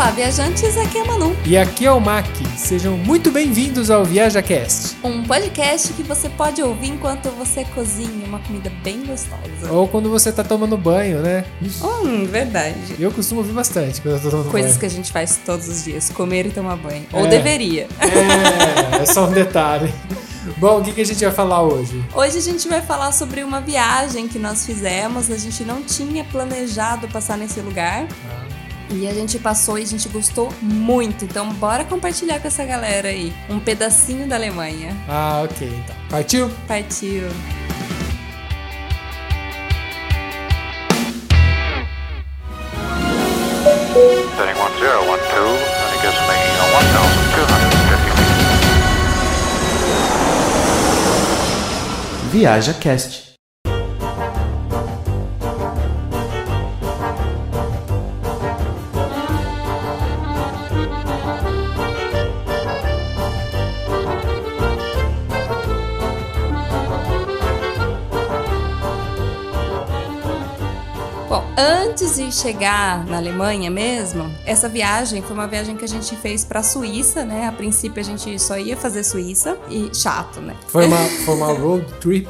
Olá, viajantes, aqui é a Manu. E aqui é o Mac. Sejam muito bem-vindos ao ViajaCast. Um podcast que você pode ouvir enquanto você cozinha uma comida bem gostosa. Ou quando você tá tomando banho, né? Hum, verdade. Eu costumo ouvir bastante quando eu tô tomando Coisas banho. que a gente faz todos os dias, comer e tomar banho. É. Ou deveria. É, é só um detalhe. Bom, o que, que a gente vai falar hoje? Hoje a gente vai falar sobre uma viagem que nós fizemos. A gente não tinha planejado passar nesse lugar. E a gente passou e a gente gostou muito. Então bora compartilhar com essa galera aí. Um pedacinho da Alemanha. Ah, ok, então. Partiu? Partiu. Setting 1012, antes de chegar na Alemanha mesmo, essa viagem foi uma viagem que a gente fez pra Suíça, né? A princípio a gente só ia fazer Suíça e chato, né? Foi uma, foi uma road trip.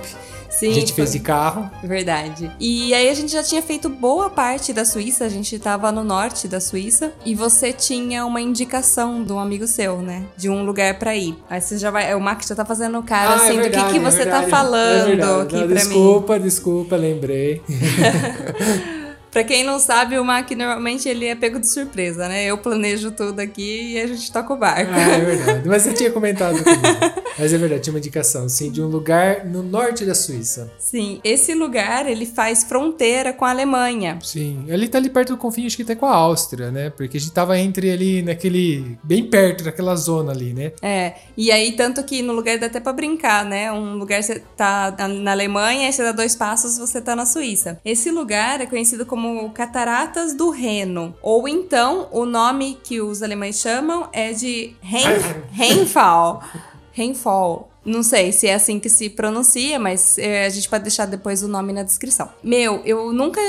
Sim, a gente fez de carro. Verdade. E aí a gente já tinha feito boa parte da Suíça, a gente tava no norte da Suíça e você tinha uma indicação de um amigo seu, né? De um lugar pra ir. Aí você já vai, o Max já tá fazendo cara Ah, assim é do que, verdade, que é você verdade. tá falando É verdade. aqui Não, pra mim. desculpa, desculpa, lembrei. Pra quem não sabe, o Mac normalmente ele é pego de surpresa, né? Eu planejo tudo aqui e a gente toca o barco. Ah, é verdade. Mas você tinha comentado comigo. Mas é verdade, tinha uma indicação, sim, de um lugar no norte da Suíça. Sim, esse lugar ele faz fronteira com a Alemanha. Sim, ali tá ali perto do confim, acho que até com a Áustria, né? Porque a gente tava entre ali naquele. bem perto daquela zona ali, né? É, e aí tanto que no lugar dá até pra brincar, né? Um lugar você tá na- Alemanha, aí você dá dois passos, você tá na Suíça. Esse lugar é conhecido como Cataratas do Reno, ou então o nome que os alemães chamam é de Rein, Rheinfall. Rheinfall. Não sei se é assim que se pronuncia, mas é, a gente pode deixar depois o nome na descrição. Meu, eu nunca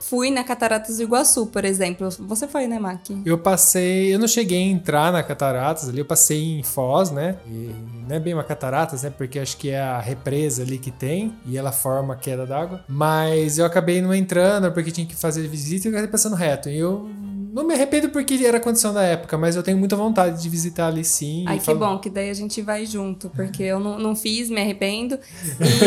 fui na Cataratas do Iguaçu, por exemplo. Você foi, né, Mac? Eu passei. Eu não cheguei a entrar na Cataratas ali, eu passei em Foz, né? E não é bem uma cataratas, né? Porque acho que é a represa ali que tem e ela forma a queda d'água. Mas eu acabei não entrando porque tinha que fazer visita e eu acabei passando reto. E eu não me arrependo porque era a condição da época, mas eu tenho muita vontade de visitar ali sim. Ai, que falo- bom, que daí a gente vai junto, porque eu não, não fiz, me arrependo.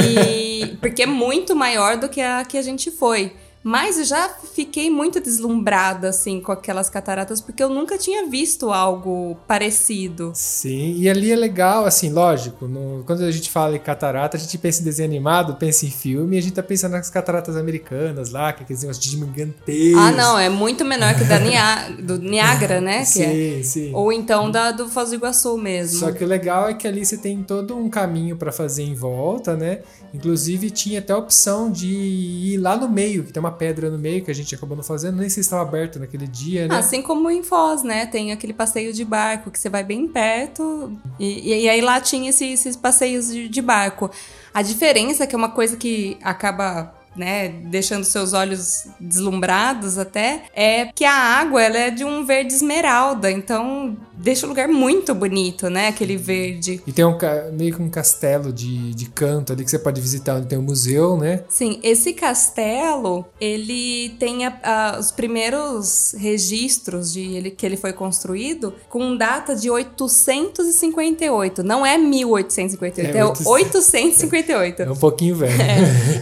E porque é muito maior do que a que a gente foi. Mas eu já fiquei muito deslumbrada, assim, com aquelas cataratas, porque eu nunca tinha visto algo parecido. Sim, e ali é legal, assim, lógico, no- quando a gente fala em catarata, a gente pensa em desenho animado, pensa em filme, e a gente tá pensando nas cataratas americanas lá, que é aqueles negócios gigantescos. Ah, não, é muito menor que da Nia- do Niágara, né? É. Sim, sim. Ou então da do Foz do Iguaçu mesmo. Só que o legal é que ali você tem todo um caminho pra fazer em volta, né? Inclusive tinha até a opção de ir lá no meio, que tem uma pedra no meio que a gente acabou não fazendo, nem se estava aberto naquele dia, né? Assim como em Foz, né? Tem aquele passeio de barco que você vai bem perto. E, e aí lá tinha esse- esses passeios de, de barco. A diferença, que é uma coisa que acaba. Né, deixando seus olhos deslumbrados até, é que a água ela é de um verde esmeralda, então deixa o lugar muito bonito, né? Aquele verde. E tem um meio que um castelo de, de canto ali que você pode visitar, onde tem um museu, né? Sim, esse castelo, ele tem a- a- os primeiros registros de ele, que ele foi construído com data de 858. Não é 1858, é, É 858. É um pouquinho velho.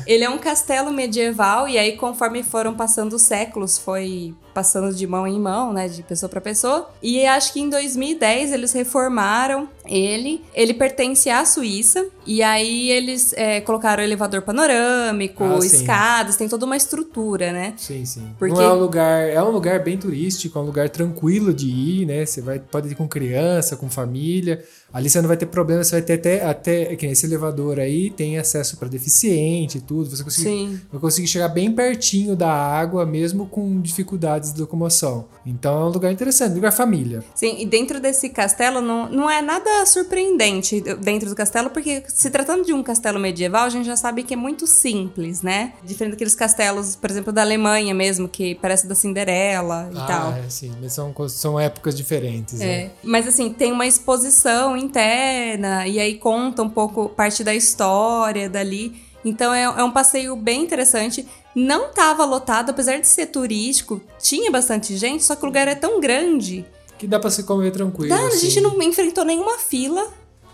Ele é um castelo medieval e aí conforme foram passando os séculos foi passando de mão em mão, né, de pessoa para pessoa. E acho que em 2010 eles reformaram ele. Ele pertence à Suíça e aí eles é, colocaram elevador panorâmico, Ah, escadas, tem toda uma estrutura, né? Sim, sim. Porque- Não é um lugar, é um lugar bem turístico, é um lugar tranquilo de ir, né? Você vai, pode ir com criança, com família. Ali você não vai ter problema, você vai ter até, até que esse elevador aí tem acesso para deficiente e tudo. Você consegue, Sim. vai conseguir chegar bem pertinho da água, mesmo com dificuldades de locomoção. Então é um lugar interessante, um lugar família. Sim, e dentro desse castelo não, não é nada nada surpreendente dentro do castelo, porque se tratando de um castelo medieval, a gente já sabe que é muito simples, né? Diferente daqueles castelos, por exemplo, da Alemanha mesmo, que parece da Cinderela e ah, tal. É, sim, mas são, são épocas diferentes. É. Né? Mas assim, tem uma exposição interna, e aí conta um pouco parte da história dali. Então é, é um passeio bem interessante. Não tava lotado, apesar de ser turístico, tinha bastante gente, só que o lugar é tão grande. Que dá pra se comer tranquilo. Dá, assim. a gente não enfrentou nenhuma fila.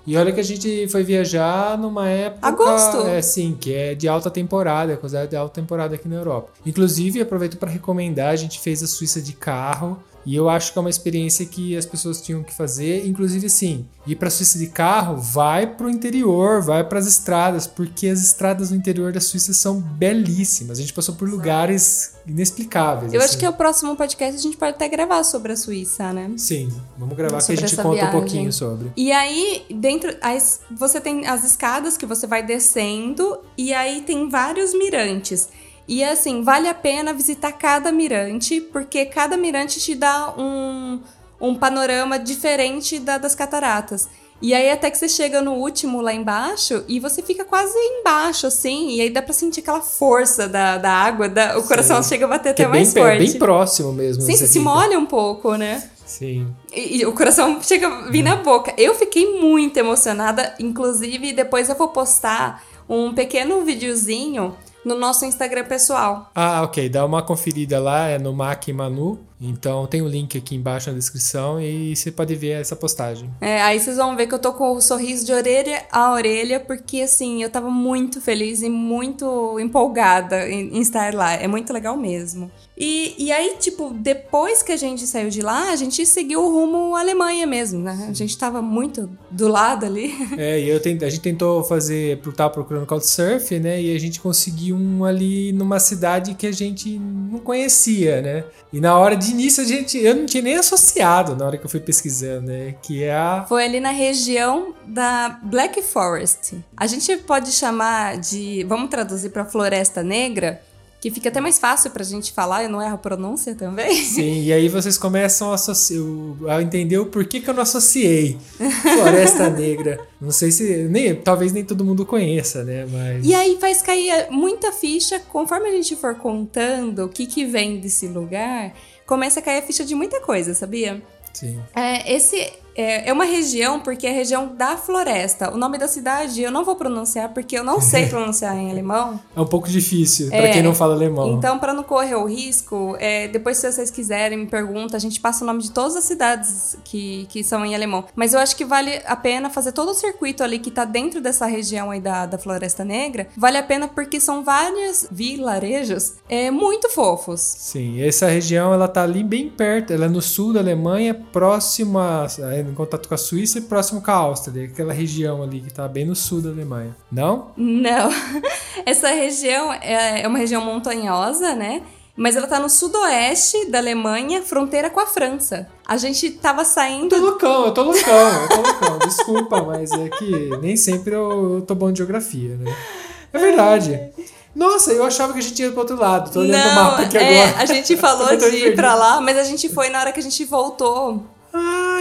E olha que a gente foi viajar numa época. Agosto. É, sim, que é de alta temporada, é considerado de alta temporada aqui na Europa. Inclusive, aproveito para recomendar: a gente fez a Suíça de carro. E eu acho que é uma experiência que as pessoas tinham que fazer, inclusive assim, ir para a Suíça de carro, vai para o interior, vai para as estradas, porque as estradas no interior da Suíça são belíssimas. A gente passou por lugares inexplicáveis. Eu assim. acho que é o próximo podcast a gente pode até gravar sobre a Suíça, né? Sim, vamos gravar Sobre que a gente conta viagem. um pouquinho sobre. E aí, dentro. As, você tem as escadas que você vai descendo, e aí tem vários mirantes. E assim, vale a pena visitar cada mirante, porque cada mirante te dá um, um panorama diferente da, das cataratas. E aí até que você chega no último lá embaixo e você fica quase embaixo, assim, e aí dá pra sentir aquela força da, da água, da- o coração Sim. chega a bater Que até é bem, mais forte. bem próximo mesmo. Sim, você se fica. molha um pouco, né? Sim. E, e o coração chega a vir na boca. Eu fiquei muito emocionada, inclusive depois eu vou postar um pequeno videozinho no nosso Instagram pessoal. Ah, ok. Dá uma conferida lá, é no Mac Manu. Então tem o link aqui embaixo na descrição e você pode ver essa postagem. É, aí vocês vão ver que eu tô com o sorriso de orelha a orelha, porque assim, eu tava muito feliz e muito empolgada em, em estar lá. É muito legal mesmo. E, e aí, tipo, depois que a gente saiu de lá, a gente seguiu o rumo à Alemanha mesmo, né? A gente tava muito do lado ali. É, e eu tent- a gente tentou fazer, tava procurando Couchsurf, né? E a gente conseguiu um ali numa cidade que a gente não conhecia, né? E na hora de início a gente, eu não tinha nem associado na hora que eu fui pesquisando, né? Que é a Foi ali na região da Black Forest. A gente pode chamar de. Vamos traduzir para Floresta Negra, que fica até mais fácil pra gente falar, eu não erro a pronúncia também. Sim, e aí vocês começam a, a entender o porquê que eu não associei Floresta Negra. Não sei se. Nem, talvez nem todo mundo conheça, né? Mas. E aí faz cair muita ficha, conforme a gente for contando o que, que vem desse lugar, começa a cair a ficha de muita coisa, sabia? Sim. É, esse é, é uma região, porque é a região da floresta. O nome da cidade eu não vou pronunciar, porque eu não sei pronunciar em alemão. É um pouco difícil pra É, quem não fala alemão. Então, para não correr o risco, é, depois se vocês quiserem, me pergunta, a gente passa o nome de todas as cidades que, que são em alemão. Mas eu acho que vale a pena fazer todo o circuito ali que tá dentro dessa região aí da, da Floresta Negra. Vale a pena porque são vários vilarejos é, muito fofos. Sim, essa região ela tá ali bem perto, ela é no sul da Alemanha, próximo a, é, em contato com a Suíça e próximo com a Áustria, aquela região ali que tá bem no sul da Alemanha. Não? Não. Essa região é, é uma região montanhosa, né? Mas ela tá no sudoeste da Alemanha, fronteira com a França. A gente tava Eu tô saindo loucão, eu tô loucão, eu tô loucão. Desculpa, mas é que nem sempre eu, eu tô bom de geografia, né? É verdade. Nossa, eu achava que a gente ia pro outro lado. Tô olhando o mapa aqui é, agora. a gente falou de ir pra lá, mas a gente foi na hora que a gente voltou.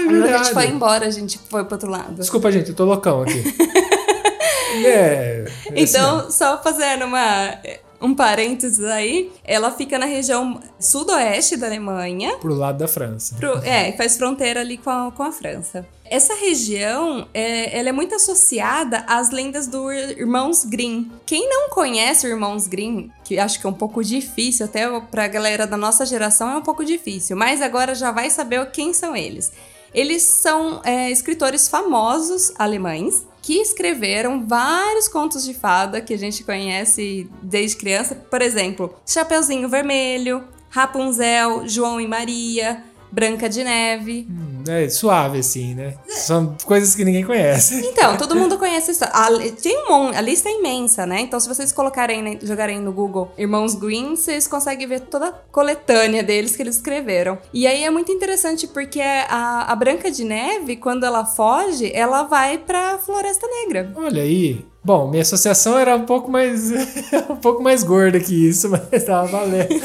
É hora que a verdade. gente foi embora, a gente foi pro outro lado. Desculpa, gente, eu tô loucão aqui. é. é Então, só fazendo uma, um parênteses aí, ela fica na região sudoeste da Alemanha. pro lado da França. Pro- é, faz fronteira ali com a, com a França. Essa região, é, ela é muito associada às lendas do Ir- Irmãos Grimm. Quem não conhece o Irmãos Grimm, que acho que é um pouco difícil, até pra galera da nossa geração é um pouco difícil, mas agora já vai saber quem são eles. Eles são é, escritores famosos alemães que escreveram vários contos de fada que a gente conhece desde criança. Por exemplo, Chapeuzinho Vermelho, Rapunzel, João e Maria, Branca de Neve. Hum, É suave, assim, né? São coisas que ninguém conhece. Então, todo mundo conhece isso. A, tem um mon- a lista é imensa, né? Então, se vocês colocarem, jogarem no Google Irmãos Green, vocês conseguem ver toda a coletânea deles que eles escreveram. E aí é muito interessante porque a, a Branca de Neve, quando ela foge, ela vai pra Floresta Negra. Olha aí. Bom, minha associação era um pouco mais um pouco mais gorda que isso, mas tava valendo.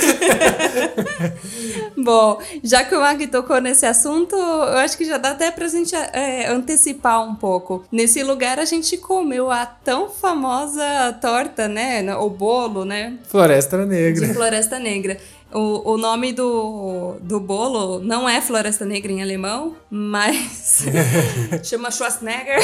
Bom, já que o Mark tocou nesse assunto, eu acho que já dá até pra gente é, antecipar um pouco. Nesse lugar a gente comeu a tão famosa torta, né? O bolo, né? Floresta Negra. De Floresta Negra. O, o nome do, do bolo não é Floresta Negra em alemão, mas chama Schwarzenegger.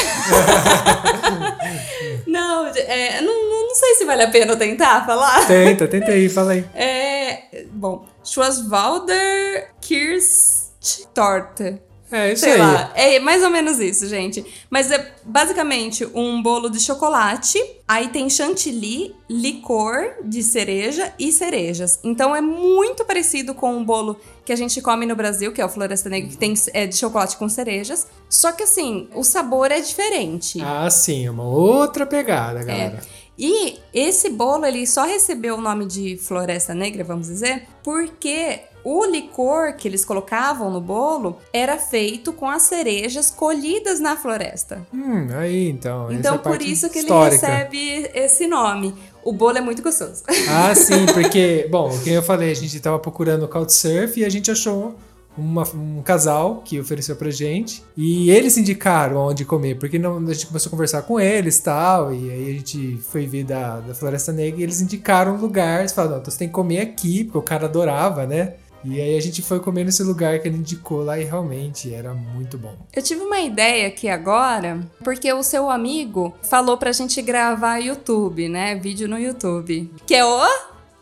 não, é, não, não sei se vale a pena tentar falar. Tenta, tenta aí, fala aí. É, bom, Schwarzwalder Kirschtorte. É isso Sei aí. lá, é mais ou menos isso, gente. Mas é basicamente um bolo de chocolate, aí tem chantilly, licor de cereja e cerejas. Então é muito parecido com o bolo que a gente come no Brasil, que é o Floresta Negra, que tem é, de chocolate com cerejas. Só que assim, o sabor é diferente. Ah, sim, é uma outra pegada, galera. E esse bolo, ele só recebeu o nome de Floresta Negra, vamos dizer, porque o licor que eles colocavam no bolo era feito com as cerejas colhidas na floresta. Hum, aí então. é Então, a por isso que histórica. ele recebe esse nome. O bolo é muito gostoso. Ah, sim, porque, bom, o que eu falei, a gente tava procurando Couchsurf e a gente achou uma- um casal que ofereceu pra gente e eles indicaram onde comer, porque não, a gente começou a conversar com eles tal, e aí a gente foi ver da, da Floresta Negra e eles indicaram um lugar, falaram, não, então você tem que comer aqui, porque o cara adorava, né? E aí a gente foi comer nesse lugar que ele indicou lá e realmente era muito bom. Eu tive uma ideia aqui agora, porque o seu amigo falou pra gente gravar YouTube, né? Vídeo no YouTube. Que é o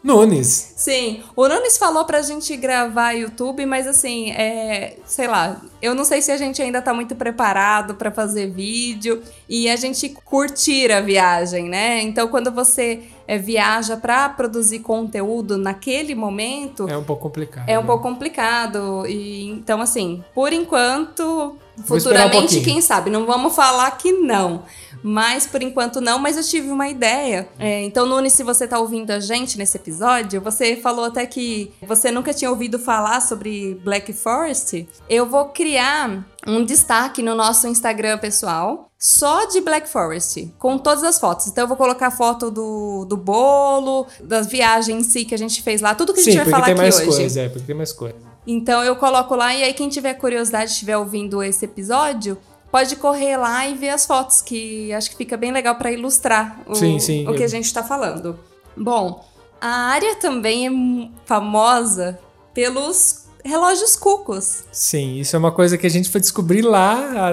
Nunes! Sim, o Nunes falou pra gente gravar YouTube, mas assim, é, sei lá, eu não sei se a gente ainda tá muito preparado pra fazer vídeo e a gente curtir a viagem, né? Então, quando você é, viaja pra produzir conteúdo naquele momento, É um pouco complicado. é um né? pouco complicado. E então, assim, por enquanto, um futuramente, pouquinho. quem sabe? Não vamos falar que não. Mas por enquanto não, mas eu tive uma ideia. É, então, Nunes, se você tá ouvindo a gente nesse episódio, você falou até que você nunca tinha ouvido falar sobre Black Forest. Eu vou criar um destaque no nosso Instagram pessoal só de Black Forest, com todas as fotos. Então eu vou colocar foto do, do bolo, das viagens em si que a gente fez lá, tudo que a gente Sim, vai porque falar tem aqui mais hoje. coisa, é, porque tem mais coisa. Então eu coloco lá e aí quem tiver curiosidade, estiver ouvindo esse episódio, pode correr lá e ver as fotos que acho que fica bem legal para ilustrar o, Sim, sim, o que eu- a gente está falando. Bom, a área também é famosa pelos relógios cucos. Sim, isso é uma coisa que a gente foi descobrir lá,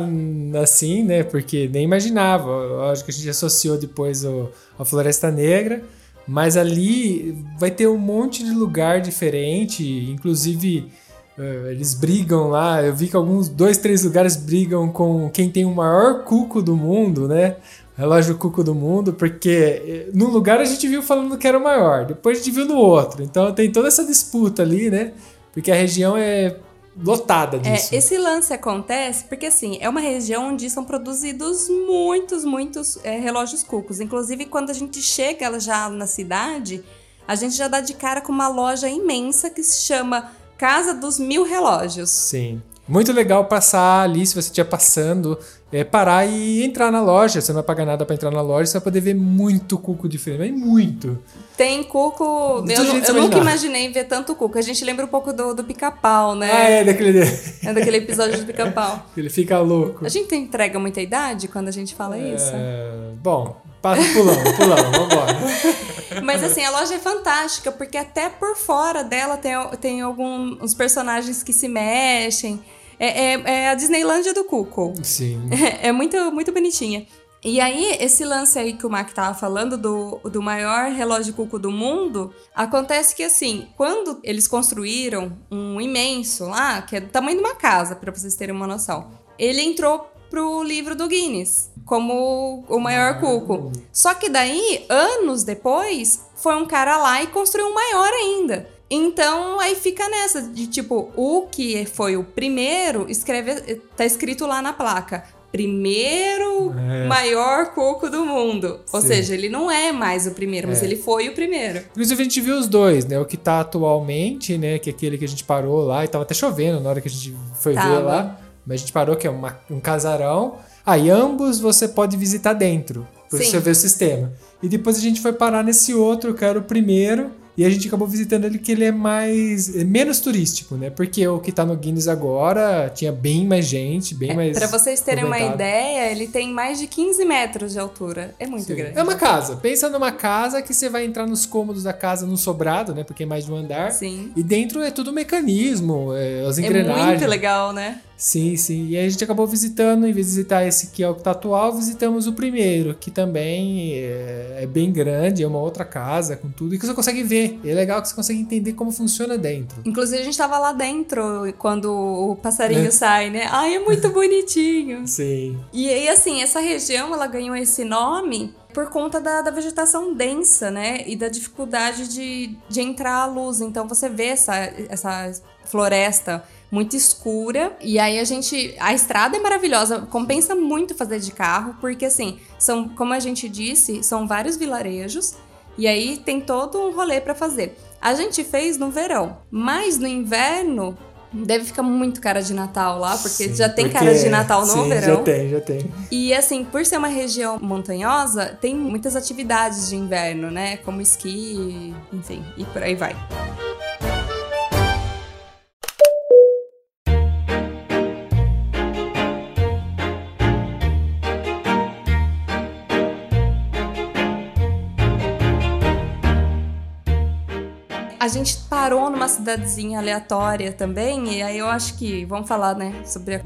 assim, né? Porque nem imaginava. Lógico que a gente associou depois o, a Floresta Negra, mas ali vai ter um monte de lugar diferente, inclusive. eh, eles brigam lá, eu vi que alguns dois, três lugares brigam com quem tem o maior cuco do mundo, né? Relógio cuco do mundo, porque eh, num lugar a gente viu falando que era o maior, depois a gente viu no outro. Então tem toda essa disputa ali, né? Porque a região é lotada É, disso. esse lance acontece porque, assim, é uma região onde são produzidos muitos, muitos é, relógios cucos. Inclusive, quando a gente chega já na cidade, a gente já dá de cara com uma loja imensa que se chama Casa dos Mil Relógios. Sim. Muito legal passar ali, se você estiver passando, é, parar e entrar na loja. Você não vai pagar nada pra entrar na loja, você vai poder ver muito cuco diferente, mas muito. Tem cuco. Eu, eu nunca imaginar. imaginei ver tanto cuco. A gente lembra um pouco do, do pica-pau, né? Ah, é, daquele. É daquele episódio do pica-pau. Ele fica louco. A gente entrega muita idade quando a gente fala isso? É, bom, passa pulão, pulão, vambora. Mas assim, a loja é fantástica, porque até por fora dela tem, tem alguns personagens que se mexem. É, é- é a Disneylândia do Cuco. Sim. É muito, muito bonitinha. E aí, esse lance aí que o Mac tava falando do, do maior relógio cuco do mundo, acontece que assim, quando eles construíram um imenso lá, que é do tamanho de uma casa, pra vocês terem uma noção, ele entrou pro livro do Guinness como o maior cuco. Só que daí, anos depois, foi um cara lá e construiu um maior ainda. Então aí fica nessa de tipo, o que foi o primeiro, escreve, tá escrito lá na placa. Primeiro É. maior coco do mundo. Ou Sim. seja, ele não é mais o primeiro, mas É. ele foi o primeiro. Inclusive a gente viu os dois, né? O que tá atualmente, né? Que é aquele que a gente parou lá e tava até chovendo na hora que a gente foi ver Tava. lá. Mas a gente parou, que é uma- um casarão. Aí ambos você pode visitar dentro. Pra Sim. você ver o sistema. E depois a gente foi parar nesse outro, que era o primeiro. E a gente acabou visitando ele que ele é mais. é menos turístico, né? Porque o que tá no Guinness agora tinha bem mais gente, bem mais. Pra vocês terem uma ideia, ele tem mais de 15 metros de altura. É muito Sim. grande. É uma casa. Pensa numa casa que você vai entrar nos cômodos da casa no sobrado, né? Porque é mais de um andar. Sim. E dentro é tudo mecanismo, é, as É engrenagens. muito legal, né? Sim, sim. E a gente acabou visitando, em vez de visitar esse que é o que tá atual, visitamos o primeiro, que também é, é bem grande, é uma outra casa com tudo, e que você consegue ver. E é legal que você consegue entender como funciona dentro. Inclusive, a gente tava lá dentro quando o passarinho É. sai, né? Ai, é muito bonitinho. Sim. E aí, assim, essa região, ela ganhou esse nome por conta da, da vegetação densa, né? E da dificuldade de, de entrar a luz. Então, você vê essa, essa floresta muito escura. E aí, a gente... A estrada é maravilhosa. Compensa muito fazer de carro, porque, assim, são, como a gente disse, são vários vilarejos. E aí, tem todo um rolê pra fazer. A gente fez no verão, mas no inverno... Deve ficar muito cara de Natal lá, porque Sim, já tem porque- cara de Natal no sim, verão. Já tem, já tem. E assim, por ser uma região montanhosa, tem muitas atividades de inverno, né? Como esqui, enfim, e por aí vai. Gente parou numa cidadezinha aleatória também, e aí eu acho que vamos falar, né, sobre a-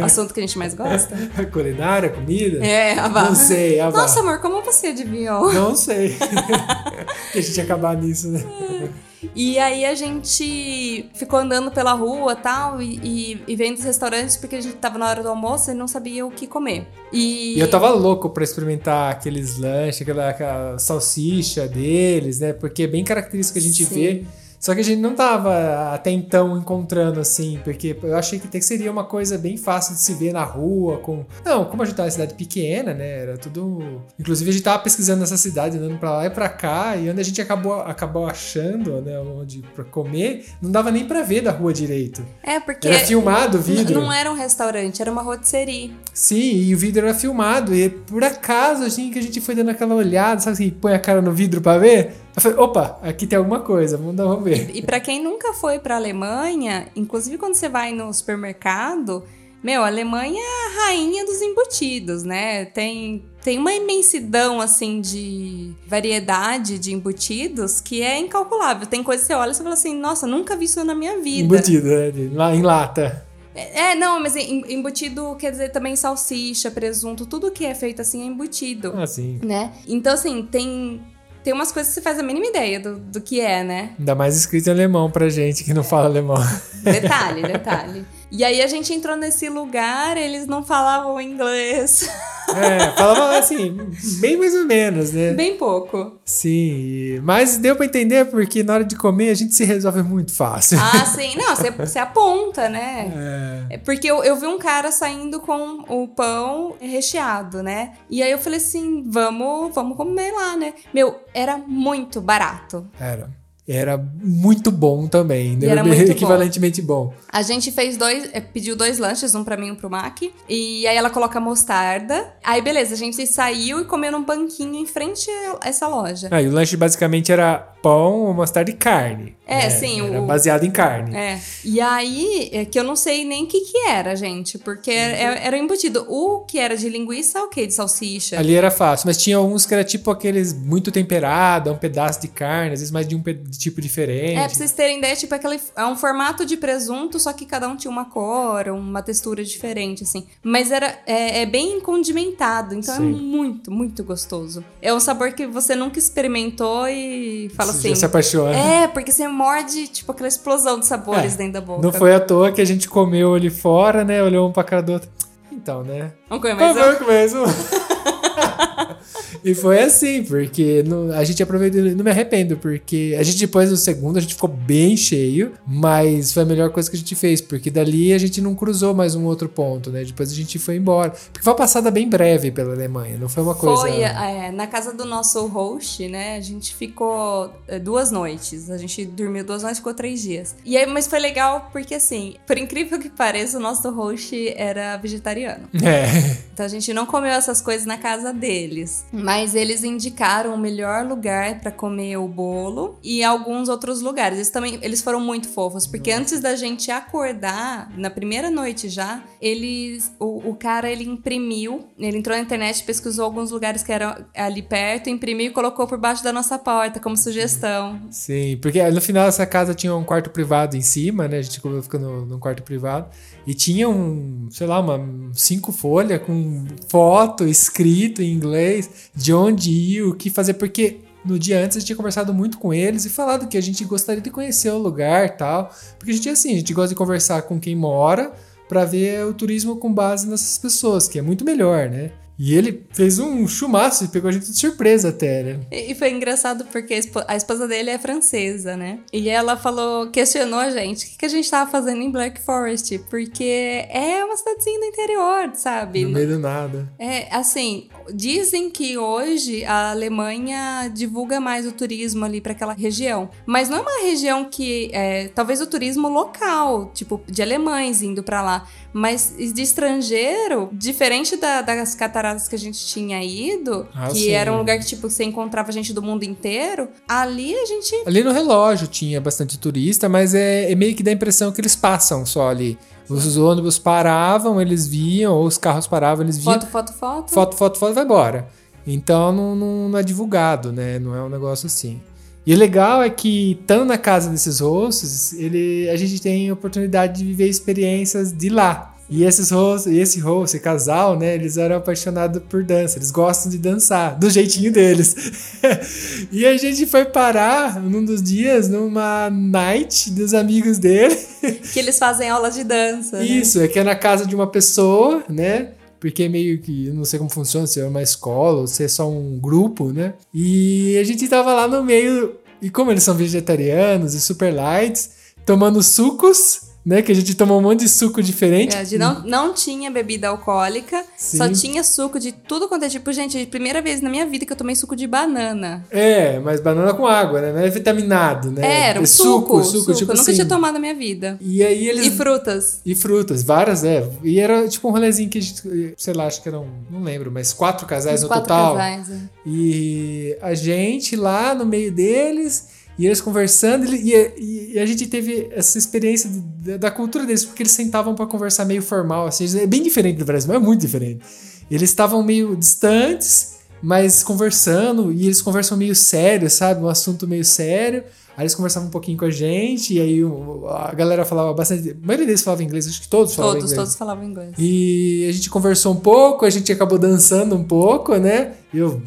o assunto que a gente mais gosta. Culinária, comida? É, a Vá. Não sei, a Vá. Nossa, amor, como você adivinhou? Não sei. que a gente ia acabar nisso, né? E aí a gente ficou andando pela rua tal, e, e, e vendo os restaurantes, porque a gente tava na hora do almoço e não sabia o que comer. E, E eu tava louco pra experimentar aqueles lanches, aquela, aquela salsicha deles, né? Porque é bem característico que a gente Sim. vê. Só que a gente não tava até então encontrando assim, porque eu achei que até que seria uma coisa bem fácil de se ver na rua, com. Não, como a gente tá em cidade pequena, né? Era tudo. Inclusive a gente tava pesquisando nessa cidade, andando pra lá e pra cá, e onde a gente acabou, acabou achando, né? Onde pra comer, não dava nem pra ver da rua direito. É, porque Era filmado o vidro. não era um restaurante, era uma rotisserie. Sim, e o vidro era filmado. E por acaso, assim, que a gente foi dando aquela olhada, sabe assim, põe a cara no vidro pra ver? Eu falei, opa, aqui tem alguma coisa, vamos dar, vamos ver. E pra quem nunca foi pra Alemanha, inclusive quando você vai no supermercado, meu, a Alemanha é a rainha dos embutidos, né? Tem, tem uma imensidão, assim, de variedade de embutidos que é incalculável. Tem coisa que você olha e você fala assim, nossa, nunca vi isso na minha vida. Embutido, né? em lata. É, não, mas em- embutido quer dizer também salsicha, presunto, tudo que é feito assim é embutido, Assim. né? Então, assim, tem, tem umas coisas que você faz a mínima ideia do, do que é, né? Ainda mais escrito em alemão pra gente que não fala alemão. Detalhe, detalhe. E aí a gente entrou nesse lugar, eles não falavam inglês. É, falava assim, bem mais ou menos, né? Bem pouco. Sim, mas deu pra entender porque na hora de comer a gente se resolve muito fácil. Ah, sim. Não, você, você aponta, né? É. É Porque eu, eu vi um cara saindo com o pão recheado, né? E aí eu falei assim, vamos, vamos comer lá, né? Meu, era muito barato. Era. Era muito bom também, né? era muito bom. equivalentemente bom. A gente fez dois, eh, pediu dois lanches, um pra mim e um pro Mac. E aí ela coloca mostarda. Aí beleza, a gente saiu e comeu num banquinho em frente a essa loja. Ah, e o lanche basicamente era pão, mostarda e carne. É, né? sim, Era o- baseado em carne. É. E aí, é que eu não sei nem o que que era, gente, porque era, era embutido. O que era de linguiça, ok, de salsicha. Ali era fácil, mas tinha uns que era tipo aqueles muito temperado, um pedaço de carne, às vezes mais de um pe- de tipo diferente. É, pra vocês terem ideia, tipo, aquele, é um formato de presunto, só que cada um tinha uma cor, uma textura diferente, assim. Mas era, é, é bem condimentado, então é Sim. muito, muito gostoso. É um sabor que você nunca experimentou e fala Você assim... já se apaixona. É, porque você morde, tipo, aquela explosão de sabores É, dentro da boca. Não foi à toa que a gente comeu ali fora, né? Olhou um pra cara do outro. Então, né? Vamos comer mais um? Vamos mesmo. E foi assim, porque a gente aproveitou, não me arrependo, porque a gente depois no segundo a gente ficou bem cheio, mas foi a melhor coisa que a gente fez, porque dali a gente não cruzou mais um outro ponto, né? Depois a gente foi embora. Porque foi uma passada bem breve pela Alemanha, não foi uma coisa. Foi, é, na casa do nosso host, né? A gente ficou é, duas noites. A gente dormiu duas noites, ficou três dias. E aí, mas foi legal porque, assim, por incrível que pareça, o nosso host era vegetariano. É. Então a gente não comeu essas coisas na casa dele. Deles. Mas eles indicaram o melhor lugar pra comer o bolo e alguns outros lugares. Eles também eles foram muito fofos, porque antes da gente acordar, na primeira noite já, eles o, o cara ele imprimiu, ele entrou na internet, pesquisou alguns lugares que eram ali perto, imprimiu e colocou por baixo da nossa porta como sugestão. Sim, porque no final essa casa tinha um quarto privado em cima, né? A gente ficou no, num quarto privado. E tinha um, sei lá, uma cinco folhas com foto escrito em inglês de onde ir, o que fazer, porque no dia antes a gente tinha conversado muito com eles e falado que a gente gostaria de conhecer o lugar tal. Porque a gente é assim, a gente gosta de conversar com quem mora para ver o turismo com base nessas pessoas, que é muito melhor, né? E ele fez um chumaço e pegou a gente de surpresa até, né? E foi engraçado porque a espo- a esposa dele é francesa, né? E ela falou, questionou a gente o que, que a gente tava fazendo em Black Forest, porque é uma cidadezinha do interior, sabe? No meio do nada. É, assim, dizem que hoje a Alemanha divulga mais o turismo ali para aquela região. Mas não é uma região que. É, talvez o turismo local, tipo, de alemães indo para lá. Mas de estrangeiro, diferente da- das cataratas que a gente tinha ido, Ah, que sim. era um lugar que, tipo, você encontrava gente do mundo inteiro, ali a gente. Ali no relógio tinha bastante turista, mas é, é meio que dá a impressão que eles passam só ali. Os ônibus paravam, eles viam, ou os carros paravam, eles viam. Foto, foto, foto. foto, foto, foto, vai embora. Então não, não- não é divulgado, né? Não é um negócio assim. E o legal é que, estando na casa desses hosts, ele, a gente tem a oportunidade de viver experiências de lá. E esses hosts, esse host, esse casal, né? Eles eram apaixonados por dança. Eles gostam de dançar, do jeitinho deles. e a gente foi parar num dos dias numa night dos amigos dele. Que eles fazem aula de dança. né? Isso, é que é na casa de uma pessoa, né? Porque meio que, eu não sei como funciona, se é uma escola ou se é só um grupo, né? E a gente tava lá no meio, e como eles são vegetarianos e super lights, tomando sucos, né? Que a gente tomou um monte de suco diferente. É, não, não tinha bebida alcoólica, Sim. só tinha suco de tudo quanto é tipo. Gente, é primeira vez na minha vida que eu tomei suco de banana. É, mas banana com água, né? Não é vitaminado, né? É, era um é suco, suco, suco, tipo eu nunca assim. tinha tomado na minha vida. E aí eles. E frutas. E frutas, várias, é. E era tipo um rolezinho que a gente, sei lá, acho que eram, não lembro, mas quatro casais Uns no quatro total. casais. é. E a gente lá no meio deles, e eles conversando, e, e- e a gente teve essa experiência de- da cultura deles, porque eles sentavam pra conversar meio formal, assim, é bem diferente do Brasil, mas é muito diferente. Eles estavam meio distantes, mas conversando, e eles conversam meio sério, sabe? Um assunto meio sério. Aí eles conversavam um pouquinho com a gente, e aí a galera falava bastante. A maioria deles falava inglês, acho que todos falavam Todos, inglês. todos falavam inglês. E a gente conversou um pouco, a gente acabou dançando um pouco, né? Eu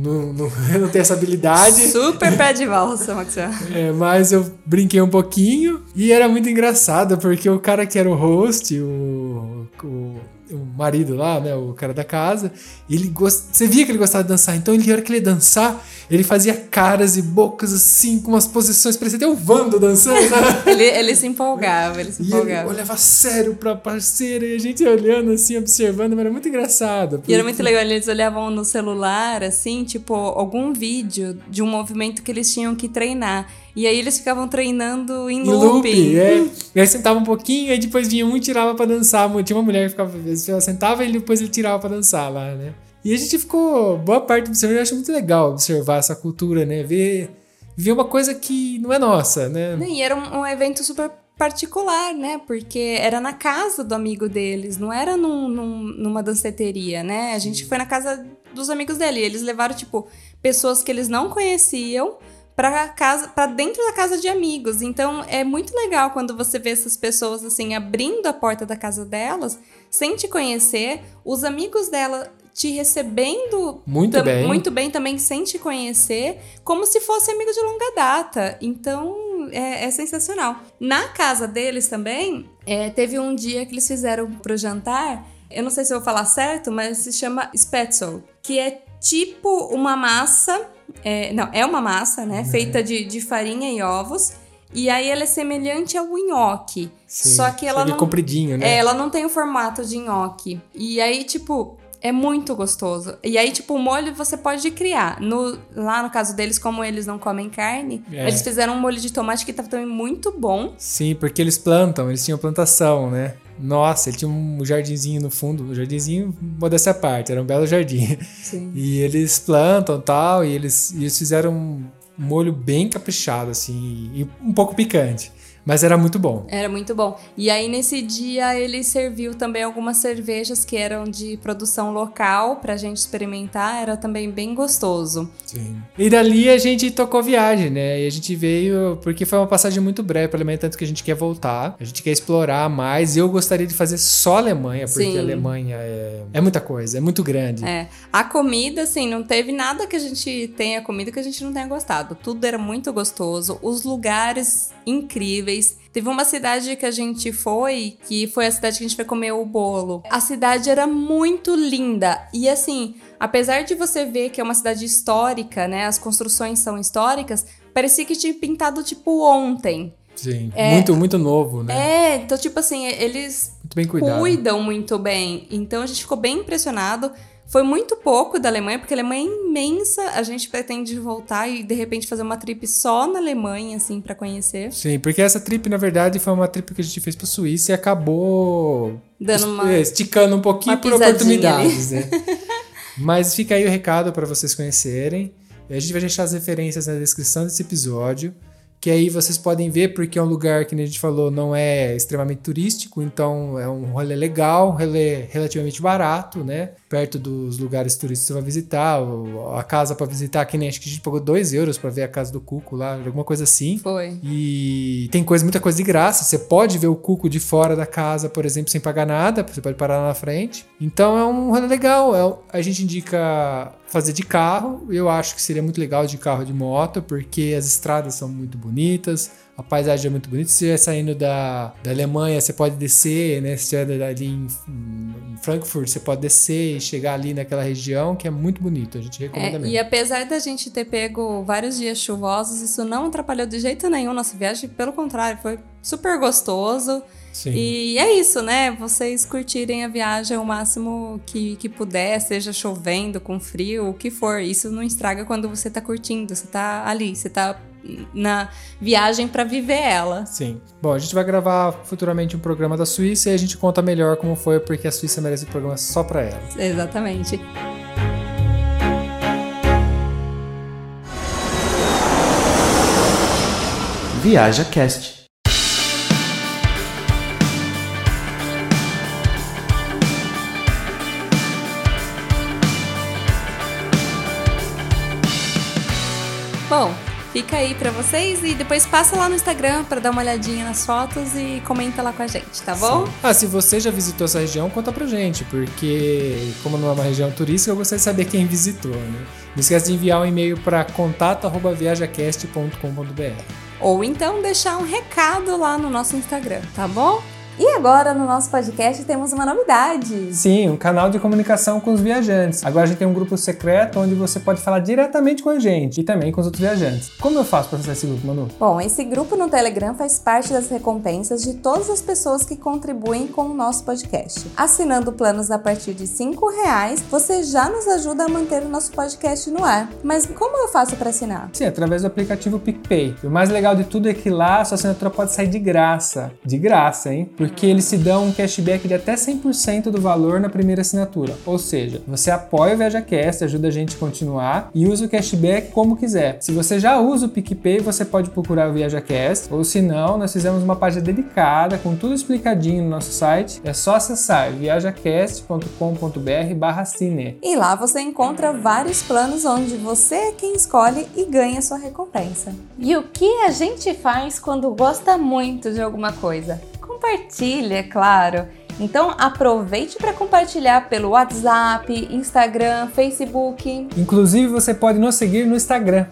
não, não, eu não tenho essa habilidade, Super pé de valsa, Maxwell. é, mas eu brinquei um pouquinho. E era muito engraçado, porque o cara que era o host, o, o, o marido lá, né? O cara da casa, ele gost... você via que ele gostava de dançar. Então, ele, na hora que ele ia dançar, ele fazia caras e bocas assim, com umas posições, parecia até o Vando dançando, né? Ele, ele se empolgava, ele se E ele empolgava. olhava sério pra parceira e a gente olhando assim, observando, mas era muito engraçado. E era porque- muito legal, eles olhavam no celular, assim, tipo, algum vídeo de um movimento que eles tinham que treinar. E aí eles ficavam treinando em Em looping. loop, é. E aí sentava um pouquinho, aí depois vinha um e tirava pra dançar. Tinha uma mulher que ficava, ela sentava e depois ele tirava pra dançar lá, né? E a gente ficou, boa parte observando, eu acho muito legal observar essa cultura, né? Ver, ver uma coisa que não é nossa, né? E era um, um evento super particular, né? Porque era na casa do amigo deles, não era num, num- numa danceteria, né? A gente foi na casa dos amigos dele. e Eles levaram, tipo, pessoas que eles não conheciam pra casa para dentro da casa de amigos. Então é muito legal quando você vê essas pessoas assim abrindo a porta da casa delas sem te conhecer, os amigos dela te recebendo Muito bem. muito bem também sem te conhecer, como se fosse amigo de longa data. Então é, é sensacional. Na casa deles também, é, teve um dia que eles fizeram pro jantar. Eu não sei se eu vou falar certo, mas se chama Spätzle, que é tipo uma massa. É, não, é uma massa, né? Feita de, de farinha e ovos. E aí ela é semelhante ao nhoque. Sim, Só que ela não. compridinho, né? É, ela não tem o formato de nhoque. E aí, tipo, É muito gostoso. E aí, tipo, o molho você pode criar. No, lá no caso deles, como eles não comem carne, É. eles fizeram um molho de tomate que tava também muito bom. Sim, porque eles plantam, eles tinham plantação, né? Nossa, ele tinha um jardinzinho no fundo, um jardinzinho, modéstia à parte, era um belo jardim. Sim. E eles plantam e tal, e eles, e eles fizeram um molho bem caprichado, assim, e um pouco picante. Mas era muito bom. Era muito bom. E aí, nesse dia, ele serviu também algumas cervejas que eram de produção local pra gente experimentar. Era também bem gostoso. Sim. E dali a gente tocou viagem, né? E a gente veio porque foi uma passagem muito breve para Alemanha, tanto que a gente quer voltar, a gente quer explorar mais. Eu gostaria de fazer só Alemanha, porque Sim. a Alemanha é, é muita coisa, é muito grande. É. A comida, assim, não teve nada que a gente tenha comido que a gente não tenha gostado. Tudo era muito gostoso. Os lugares incríveis. Teve uma cidade que a gente foi, que foi a cidade que a gente foi comer o bolo. A cidade era muito linda. E assim, apesar de você ver que é uma cidade histórica, né? As construções são históricas, parecia que tinha pintado tipo ontem. Sim. É. Muito, muito novo, né? É, então, tipo assim, eles Muito cuidam muito bem. Então a gente ficou bem impressionado. Foi muito pouco da Alemanha, porque a Alemanha é imensa. A gente pretende voltar e de repente fazer uma trip só na Alemanha, assim, pra conhecer. Sim, porque essa trip, na verdade, foi uma trip que a gente fez pra Suíça e acabou Dando uma- es- esticando um pouquinho por oportunidades, né? Mas fica aí o recado para vocês conhecerem. A gente vai deixar as referências na descrição desse episódio. Que aí vocês podem ver, porque é um lugar que a gente falou, não é extremamente turístico, então é um rolê legal, rolê relativamente barato, né? Perto dos lugares turísticos que você vai visitar, a casa para visitar, que nem acho que a gente pagou 2 euros para ver a casa do Cuco lá, alguma coisa assim. Foi. E tem coisa, muita coisa de graça. Você pode ver o cuco de fora da casa, por exemplo, sem pagar nada. Você pode parar lá na frente. Então é um rolê legal. É a gente indica fazer de carro. Eu acho que seria muito legal de carro de moto, porque as estradas são muito bonitas. A paisagem é muito bonita. Se você estiver saindo da, da Alemanha, você pode descer, né? Se estiver ali em, em Frankfurt, você pode descer e chegar ali naquela região, que é muito bonito. A gente recomenda É, mesmo. e apesar da gente ter pego vários dias chuvosos, isso não atrapalhou de jeito nenhum nossa viagem. Pelo contrário, foi super gostoso. Sim. E é isso, né? Vocês curtirem a viagem o máximo que, que puder, seja chovendo, com frio, o que for. Isso não estraga quando você tá curtindo, você tá ali, você tá na viagem pra viver ela. Sim. Bom, a gente vai gravar futuramente um programa da Suíça e a gente conta melhor como foi, porque a Suíça merece um programa só pra ela. Exatamente. Viaja Cast. Fica aí pra vocês e depois passa lá no Instagram pra dar uma olhadinha nas fotos e comenta lá com a gente, tá bom? Sim. Ah, se você já visitou essa região, conta pra gente, porque como não é uma região turística, eu gostaria de saber quem visitou, né? Não esquece de enviar um e-mail para contato@viajacast.com.br. Ou então deixar um recado lá no nosso Instagram, tá bom? E agora no nosso podcast temos uma novidade. Sim, um canal de comunicação com os viajantes. Agora a gente tem um grupo secreto onde você pode falar diretamente com a gente e também com os outros viajantes. Como eu faço para acessar esse grupo, Manu? Bom, esse grupo no Telegram faz parte das recompensas de todas as pessoas que contribuem com o nosso podcast. Assinando planos a partir de R$ reais, você já nos ajuda a manter o nosso podcast no ar. Mas como eu faço para assinar? Sim, através do aplicativo PicPay. E o mais legal de tudo é que lá a sua assinatura pode sair de graça. De graça, hein? Porque eles te dão um cashback de até 100% do valor na primeira assinatura. Ou seja, você apoia o ViajaCast, ajuda a gente a continuar e usa o cashback como quiser. Se você já usa o PicPay, você pode procurar o ViajaCast. Ou se não, nós fizemos uma página dedicada com tudo explicadinho no nosso site. É só acessar viajacast.com.br barra cine. E lá você encontra vários planos onde você é quem escolhe e ganha sua recompensa. E o que a gente faz quando gosta muito de alguma coisa? Compartilha, é claro. Então aproveite para compartilhar pelo WhatsApp, Instagram, Facebook. Inclusive, você pode nos seguir no Instagram,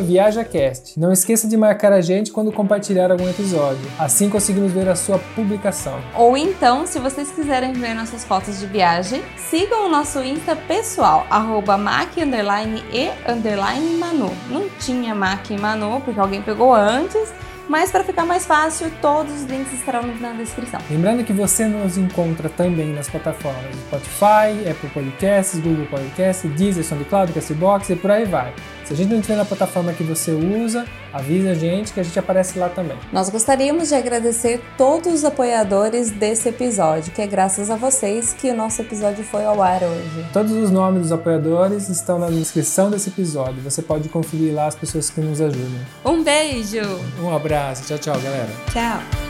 ViajaCast. Não esqueça de marcar a gente quando compartilhar algum episódio. Assim conseguimos ver a sua publicação. Ou então, se vocês quiserem ver nossas fotos de viagem, sigam o nosso Insta pessoal, e manu. Não tinha mac e manu, porque alguém pegou antes, mas para ficar mais fácil, todos os links estarão na descrição. Lembrando que você nos encontra também nas plataformas Spotify, Apple Podcasts, Google Podcasts, Deezer, SoundCloud, Castbox e por aí vai. Se a gente não estiver na plataforma que você usa, avisa a gente que a gente aparece lá também. Nós gostaríamos de agradecer todos os apoiadores desse episódio, que é graças a vocês que o nosso episódio foi ao ar hoje. Todos os nomes dos apoiadores estão na descrição desse episódio. Você pode conferir lá as pessoas que nos ajudam. Um beijo! Um abraço, tchau, tchau, galera. Tchau!